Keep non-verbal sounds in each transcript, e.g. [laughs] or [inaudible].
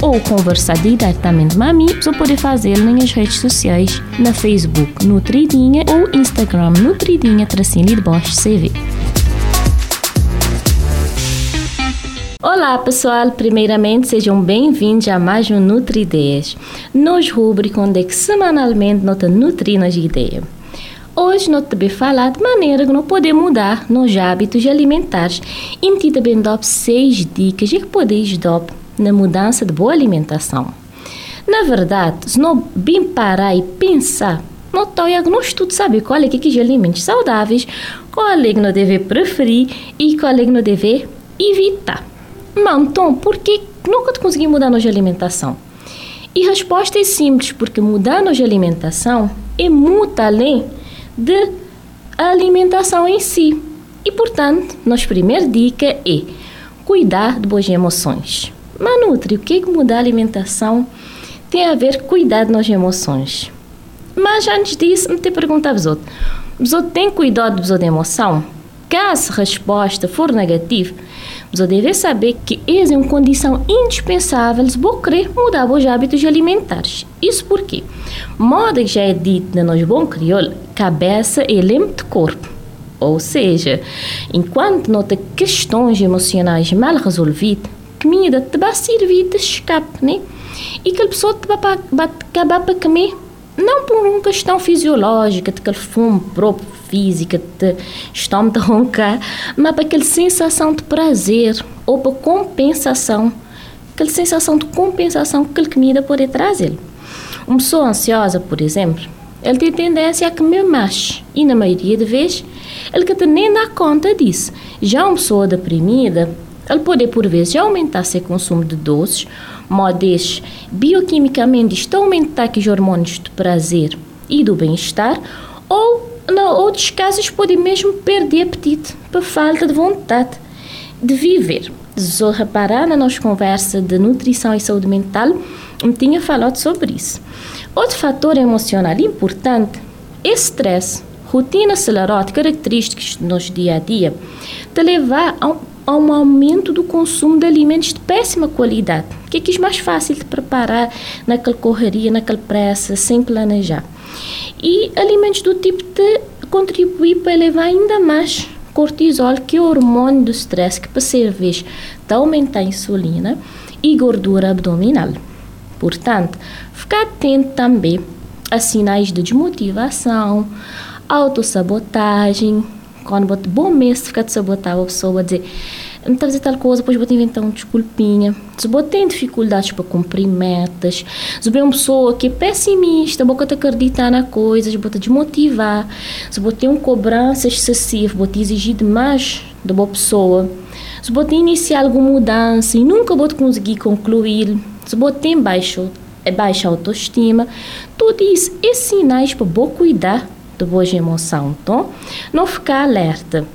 ou conversar diretamente com mim, você pode fazer nas redes sociais, na Facebook Nutridinha ou Instagram Nutridinha tracinho de Bosch CV. Olá pessoal, primeiramente sejam bem-vindos a mais um Nutri Ideias, nos rubrica onde é semanalmente nós nutrimos as ideias. Hoje nós também falar de maneira que nós podemos mudar nos hábitos alimentares e também dar seis dicas que podemos dar na mudança de boa alimentação. Na verdade, se não bem parar e pensar, não não estudo saber qual é que é alimentos saudáveis, qual é que não deve preferir e qual é que não deve evitar. Mas então, por que nunca conseguimos mudar nossa alimentação? E a resposta é simples, porque mudar nossa alimentação é muito além de alimentação em si. E, portanto, nossa primeira dica é cuidar de boas emoções. Manutri, o que, é mudar a alimentação tem a ver com cuidar das emoções? Mas antes disso, me te perguntar vos outro. Vos outro tem cuidado de emoção? Caso a resposta for negativa, você deve saber que essa é uma condição indispensável se você querer mudar os hábitos alimentares. Isso porque, modo que já é dito no nosso bom crioulo, cabeça é lembro do corpo. Ou seja, enquanto nota questões emocionais mal resolvidas, comida te vai servir de escape? E que a pessoa te vai acabar para comer não por uma questão fisiológica, de aquele fumo próprio física, de estômago de roncar, mas para aquela sensação de prazer ou para compensação, aquela sensação de compensação que aquela comida pode trazer. Uma pessoa ansiosa, por exemplo, ele tem tendência a comer mais e na maioria das vezes ele que nem dá conta disso. Já uma pessoa deprimida, ele pode, por vezes, aumentar seu consumo de doces, modos bioquimicamente estão aumentar os hormônios do prazer e do bem-estar, ou, em outros casos, pode mesmo perder apetite por falta de vontade de viver. Se reparar na nossa conversa de nutrição e saúde mental, eu tinha falado sobre isso. Outro fator emocional importante é estresse, rotina acelerada, características do nosso dia a dia, te levar a um a um aumento do consumo de alimentos de péssima qualidade, que é que é mais fácil de preparar naquela correria, naquela pressa, sem planejar. E alimentos do tipo de contribuir para elevar ainda mais cortisol, que é o hormônio do stress, que para servir de aumentar a insulina e gordura abdominal. Portanto, ficar atento também a sinais de desmotivação, autossabotagem, quando bom mês ficar de sabotar a pessoa, dizer não está a fazer tal coisa, depois vou inventar uma desculpinha. Se você tem dificuldades para cumprir metas, se você uma pessoa que é pessimista, você acreditar na coisa, você desmotivar, se você tem uma cobrança excessiva, você exigir demais da boa pessoa, se você iniciar alguma mudança e nunca você conseguir concluir, se você tem baixo, baixa autoestima, tudo isso é sinais para você cuidar de boas emoções, então não ficar alerta.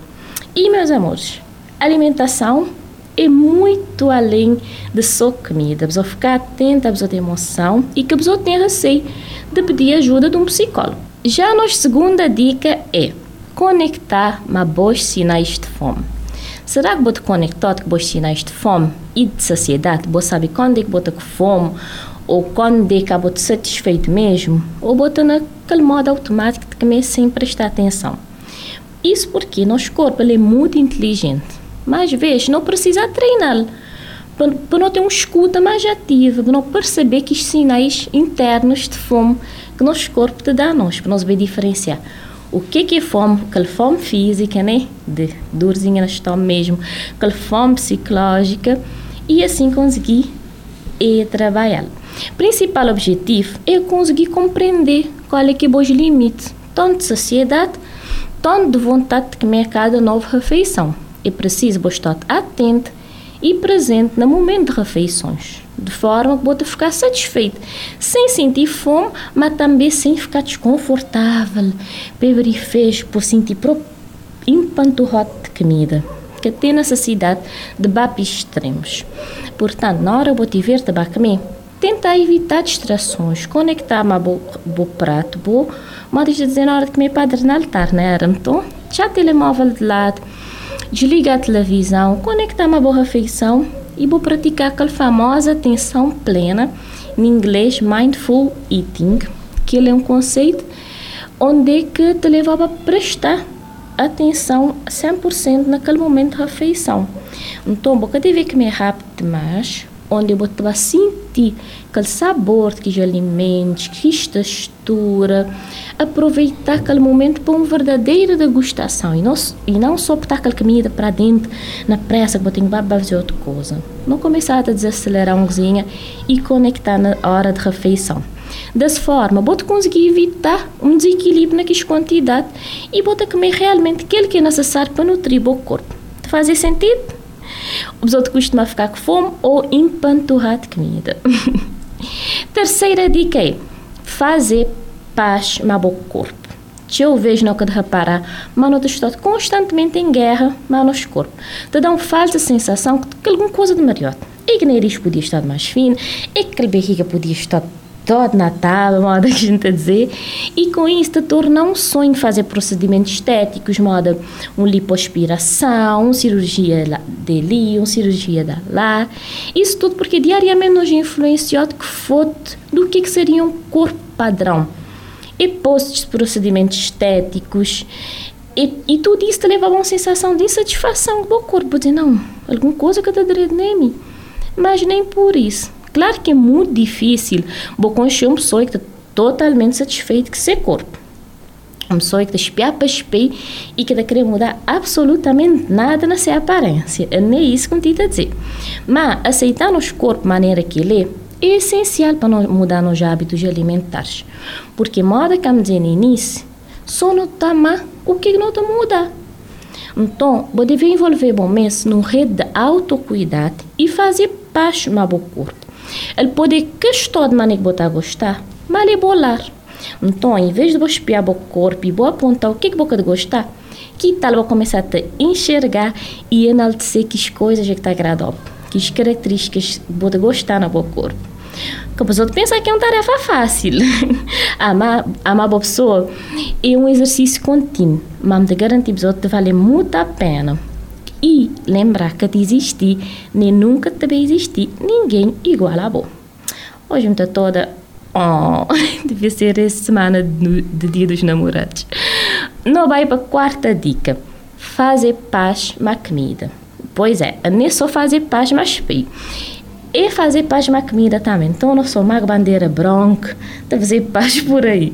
E meus amores, alimentação é muito além de só comida. Precisa ficar atenta à sua emoção e que a tenha receio de pedir ajuda de um psicólogo. Já a nossa segunda dica é conectar com bons sinais de fome. Será que você conectado com bons sinais de fome e de saciedade? Você sabe quando é que com fome? Ou quando que você satisfeito mesmo? Ou você naquele modo automático de comer sem prestar atenção? Isso porque nosso corpo ele é muito inteligente mais vezes não precisa treiná-lo para não ter uma escuta mais ativa, para não perceber que os sinais internos de fome que nosso corpo te dá a nós, para nós saber diferenciar o que, é fome, aquela fome física, né? De dorzinha no estômago mesmo, aquela fome psicológica e assim conseguir e trabalhar. Principal objetivo é conseguir compreender qual é que é os limites, tanto de saciedade, tanto de vontade de comer cada nova refeição é preciso estar atento e presente no momento de refeições. de forma que você ficar satisfeito, sem sentir fome, mas também sem ficar desconfortável, fez por sentir empanturrado de comida, que tem necessidade de bapos extremos. Portanto, na hora que você tiver de comer, tenta evitar distrações, conectar uma bo, prato, bo, mas dizer na hora de comer para altar, né? Então, já telemóvel de lado, desliga a televisão, conectar uma boa refeição e vou praticar aquela famosa atenção plena, em inglês Mindful Eating, que ele é um conceito onde que te leva a prestar atenção 100% naquele momento da refeição. Então, boca deve comer rápido demais, onde você vai sentir aquele sabor que alimentos, que textura, aproveitar aquele momento para uma verdadeira degustação e não, e não só botar aquela comida para dentro na pressa que você tem que fazer outra coisa. Não começar a desacelerar um cozinha e conectar na hora de refeição. Dessa forma, você conseguir evitar um desequilíbrio naquela quantidade e você comer realmente aquilo que é necessário para nutrir o corpo. Faz sentido? Os outros costumam ficar com fome ou empanturrar de comida. [laughs] Terceira dica é fazer paz no corpo. Eu vejo não que de reparar, mas não estou constantemente em guerra, mas no corpo. Te dá uma falsa sensação que alguma coisa de melhor. E que nariz podia estar mais fino, e que a barriga podia estar todo Natal, moda que a gente a dizer, e com isso torna um sonho fazer procedimentos estéticos, moda uma lipoaspiração, uma cirurgia de ali, uma cirurgia da lá. Isso tudo porque diariamente nos influenciado que foto do que, que seria um corpo padrão. E postos procedimentos estéticos, e, e tudo isso te leva a uma sensação de insatisfação com o corpo, de não, alguma coisa que te direito nem mas nem por isso Claro que é muito difícil você conhecer uma pessoa que está totalmente satisfeita com seu corpo. Uma pessoa que está espiar para espelho e que está querendo mudar absolutamente nada na sua aparência. É nem isso que eu estou a dizer. Mas aceitar nosso corpo da maneira que ele é, é essencial para nós mudar nos hábitos alimentares. Porque, moda que eu dizer no início, só não está o que não está mudar. Então, você deve envolver bom mês numa rede de autocuidado e fazer paz no seu corpo. Ele pode gostar de maneira que gostar, mas ele bolar. Então, em vez de você espiar o corpo e você apontar o que, que você gostar, que tal você começar a te enxergar e enaltecer que as coisas que está agradando, que as características você gostar no seu corpo. Que a pessoa pensa que é uma tarefa fácil. amar, amar a pessoa é um exercício contínuo, mas te garantir que vale muito a pena e lembrar que te nem nunca também existir ninguém igual a você. Hoje me toda, oh, [laughs] devia ser essa semana de, dia dos namorados. Não vai para a quarta dica, fazer paz com a comida. Pois é, nem só fazer paz, mas feio. E fazer paz com a comida também. Então, não sou uma bandeira branca de fazer paz [laughs] por aí.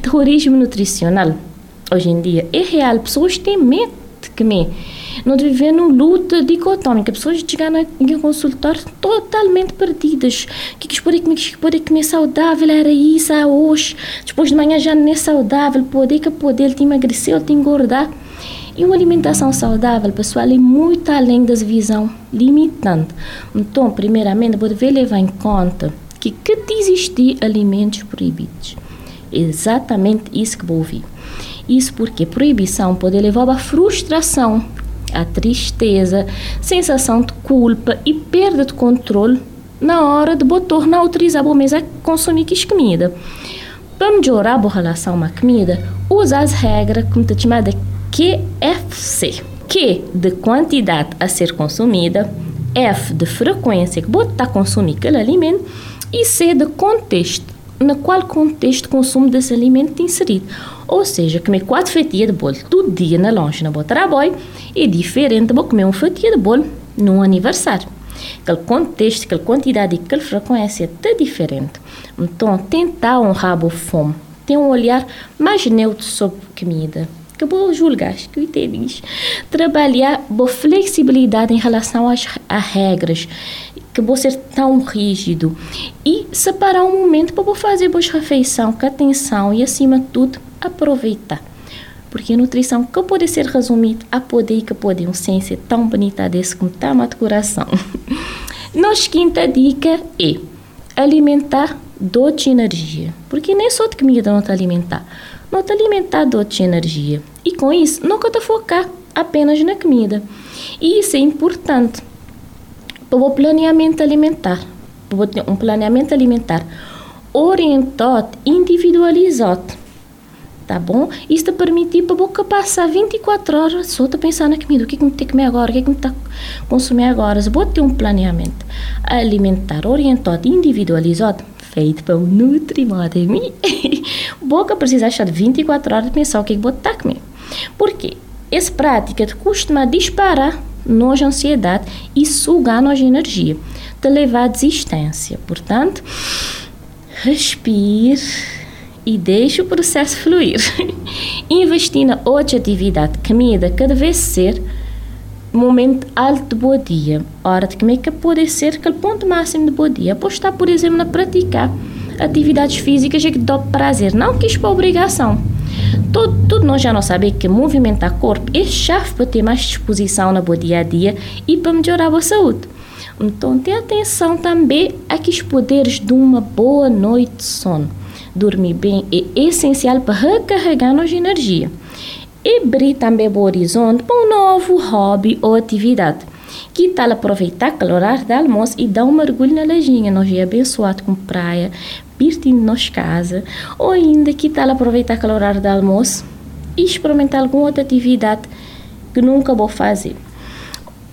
Terrorismo nutricional, hoje em dia, é real. Pessoas têm medo de comer nós vivemos luta dicotômica. Pessoas chegam a consultar totalmente perdidas. O que, que podem comer? que comer saudável? Era isso hoje. Depois de manhã já não é saudável. Poder que poder te emagrecer, ele te engordar. E uma alimentação saudável, pessoal, é muito além das visão limitante. Então, primeiramente, você levar em conta que que existir alimentos proibidos. Exatamente isso que vou ouvir. Isso porque proibição pode levar a frustração a tristeza, sensação de culpa e perda de controle na hora de botar na autorizar a mesa a consumir que comida. Para melhorar a relação com a comida, usa as regras como te chamada QFC. Q de quantidade a ser consumida, F de frequência que está consumindo aquele alimento e C de contexto, no qual contexto o consumo desse alimento inserido. Ou seja, comer quatro fatias de bolo todo dia na lanche na boa trabalho é diferente de comer uma fatia de bolo num aniversário. Aquele contexto, aquela quantidade e aquela frequência é diferente. Então, tentar honrar a fome, ter um olhar mais neutro sobre comida. Que vou julgar, que entendes. Trabalhar boa flexibilidade em relação às regras, que vou ser tão rígido. E separar um momento para vou fazer boa refeição com atenção e, acima de tudo, aproveitar. Porque a nutrição que pode ser resumida a poder que pode um ciência tão bonita desse como tá de coração. [laughs] Nossa quinta dica é alimentar doce energia. Porque nem só de comida não te alimentar. Não te alimentar doce energia. E com isso, nunca te focar apenas na comida. E isso é importante o planeamento alimentar. Um planeamento alimentar orientado, individualizado tá bom? Isto permitir para a boca passar 24 horas só a pensar na comida, o que é que me tem que comer agora, o que é que me está a consumir agora. Se vou ter um planeamento alimentar orientado, individualizado, feito para o Nutrimod em mim, [laughs] boca precisa achar 24 horas de pensar o que é que vou estar a comer. Porque essa prática costuma disparar nossa ansiedade e sugar nossa energia, te levar à desistência. Portanto, respire e deixe o processo fluir. [laughs] Investir na outra atividade, comida, cada vez ser momento alto de bom dia. Hora de comer que pode ser aquele ponto máximo de bom dia. Apostar, por exemplo, na praticar atividades físicas é que dá prazer, não que isto é obrigação. Tudo, tudo nós já não sabemos que movimentar o corpo é chave para ter mais disposição no bom dia a dia e para melhorar a saúde. Então, tenha atenção também a que os poderes de uma boa noite de sono dormir bem é essencial para recarregar nossa energia. E abrir também o horizonte para um novo hobby ou atividade. Que tal aproveitar o horário do almoço e dar um mergulho na lajinha? Nós é abençoado com praia, pertinho de nossa casa. Ou ainda, que tal aproveitar o horário do almoço e experimentar alguma outra atividade que nunca vou fazer.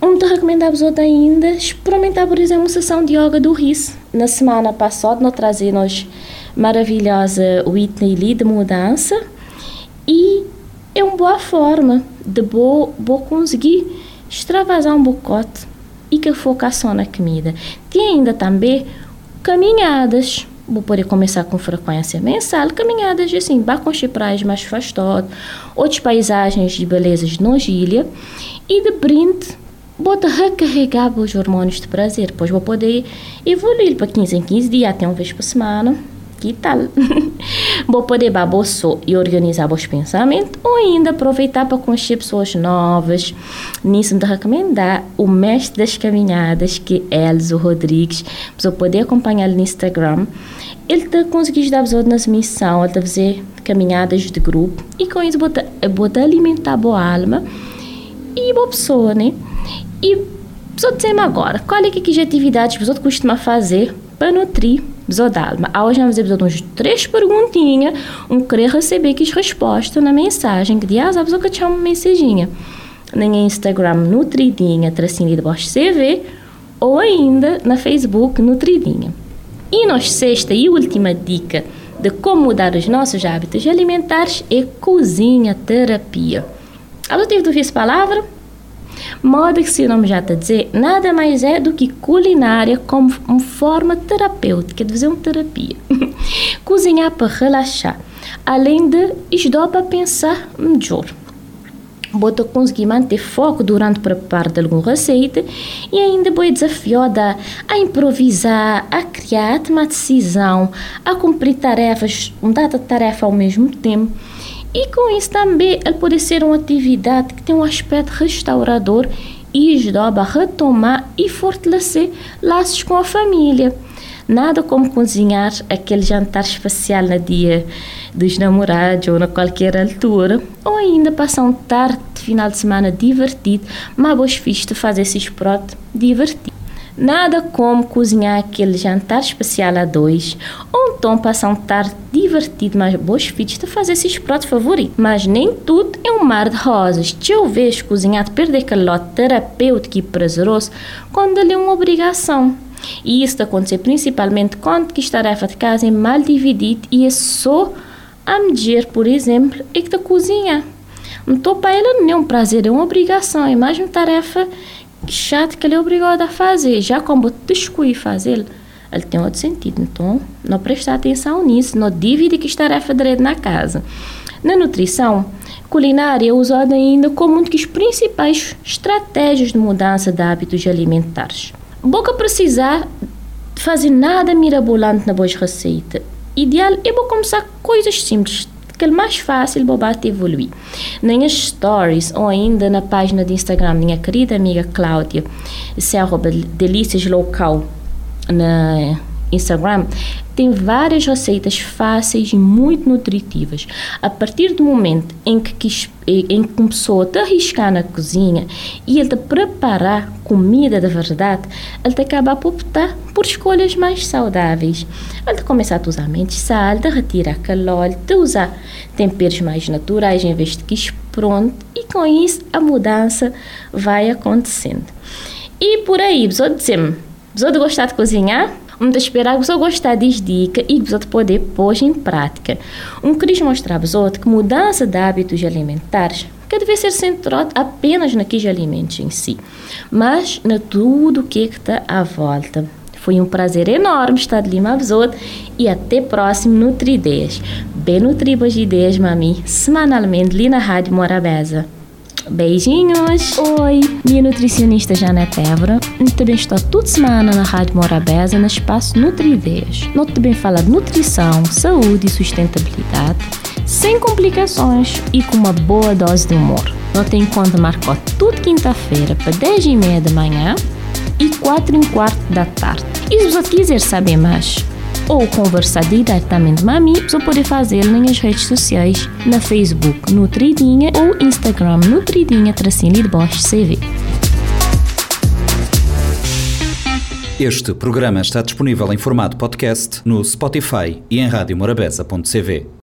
Um te recomendamos outro ainda, experimentar, por exemplo, uma sessão de yoga do RIS. Na semana passada, nós trazemos maravilhosa Whitney Lee de mudança e é uma boa forma de vou, vou conseguir extravasar um bocote e que focar só na comida. Tem ainda também caminhadas. Vou poder começar com frequência mensal, caminhadas assim, com praias mais afastadas, outras paisagens de belezas de Nogília e de brinde bota recarregar os hormônios de prazer, pois vou poder evoluir para 15 em 15 dias, até uma vez por semana, que tal? [laughs] Vou poder baboço e organizar os pensamentos ou ainda aproveitar para conhecer pessoas novas. Nisso, me recomendar o mestre das caminhadas, que é Elzo Rodrigues. Você poder acompanhar no Instagram. Ele está conseguindo dar nas missão, ele está fazer caminhadas de grupo e com isso bota, alimentar a boa alma e boa pessoa, né? E só dizer agora, qual é que, que atividades você costuma fazer para nutrir Zodalma. Hoje vamos fazer uns três perguntinhas, um querer receber que resposta na mensagem, que dias a pessoa que te uma mensaginha. No Instagram Nutridinha, tracinho de Bosch CV, ou ainda na Facebook Nutridinha. E nossa sexta e última dica de como mudar os nossos hábitos alimentares é cozinha terapia. Alô, tive essa palavra? Moda que, se nome já está a dizer, nada mais é do que culinária como uma forma terapêutica de fazer uma terapia. [laughs] Cozinhar para relaxar, além de ajudar para pensar melhor. Bota conseguir manter foco durante o preparo de alguma receita e ainda vou desafiada a improvisar, a criar, a tomar decisão, a cumprir tarefas, uma data tarefa ao mesmo tempo e com isso também ele pode ser uma atividade que tem um aspecto restaurador e ajuda a retomar e fortalecer laços com a família. Nada como cozinhar aquele jantar especial no dia dos namorados ou na qualquer altura, ou ainda passar um tarde final de semana divertido, mas fiz de fazer esses pratos divertidos. Nada como cozinhar aquele jantar especial a dois, ou então passar um tarde divertido, mas boas fitas de fazer esses pratos favoritos. Mas nem tudo é um mar de rosas. Se eu vejo cozinhar de perder aquele lote terapêutico e prazeroso quando ele é uma obrigação. E isso acontece principalmente quando que a tarefa de casa é mal dividida e é só a medir, por exemplo, é que da cozinha. Então, para não é um prazer, é uma obrigação, é mais uma tarefa chato que ele é obrigado a fazer. Já como descuir fazer, ele tem outro sentido. Então, não prestar atenção nisso, não divide que tarefa direito na casa. Na nutrição, culinária é usada ainda como uma das principais estratégias de mudança de hábitos alimentares. Boca precisar fazer nada mirabolante na boa receita. Ideal é bom começar coisas simples fica mais fácil para evoluir. Nas stories ou ainda na página de Instagram, minha querida amiga Cláudia, se é arroba delícias local na Instagram, tem várias receitas fáceis e muito nutritivas. A partir do momento em que, em que começou a te arriscar na cozinha e ele te preparar comida de verdade, ele te acaba por optar por escolhas mais saudáveis. Ele te começar a usar menos sal, de retirar óleo, de usar temperos mais naturais em vez de que pronto e com isso a mudança vai acontecendo. E por aí, vou dizer-me, vou gostar de cozinhar? Vamos esperar que você gostar das dicas e que você poder pôr em prática. Um queria mostrar para que mudança de hábitos alimentares que deve ser centrado apenas naqueles alimentos em si, mas na tudo o que está à volta. Foi um prazer enorme estar de Lima Besouro e até próximo Nutri-Ideias. Bem Nutribas Ideias, mami, semanalmente ali na Rádio Morabeza. Beijinhos! Oi, minha nutricionista Évora. Também estou toda semana na Rádio Morabeza, no espaço Nutri-Ideias. Nós também fala de nutrição, saúde e sustentabilidade, sem complicações e com uma boa dose de humor. Nós tem conta marcou toda quinta-feira para 10 e meia da manhã e 4 e quarto da tarde. E se você quiser saber mais, ou conversar diretamente comigo, você pode fazer nas redes sociais, na Facebook Nutridinha ou Instagram Nutridinha Tracinho de Bosch CV. Este programa está disponível em formato podcast no Spotify e em radiomorabeza.cv.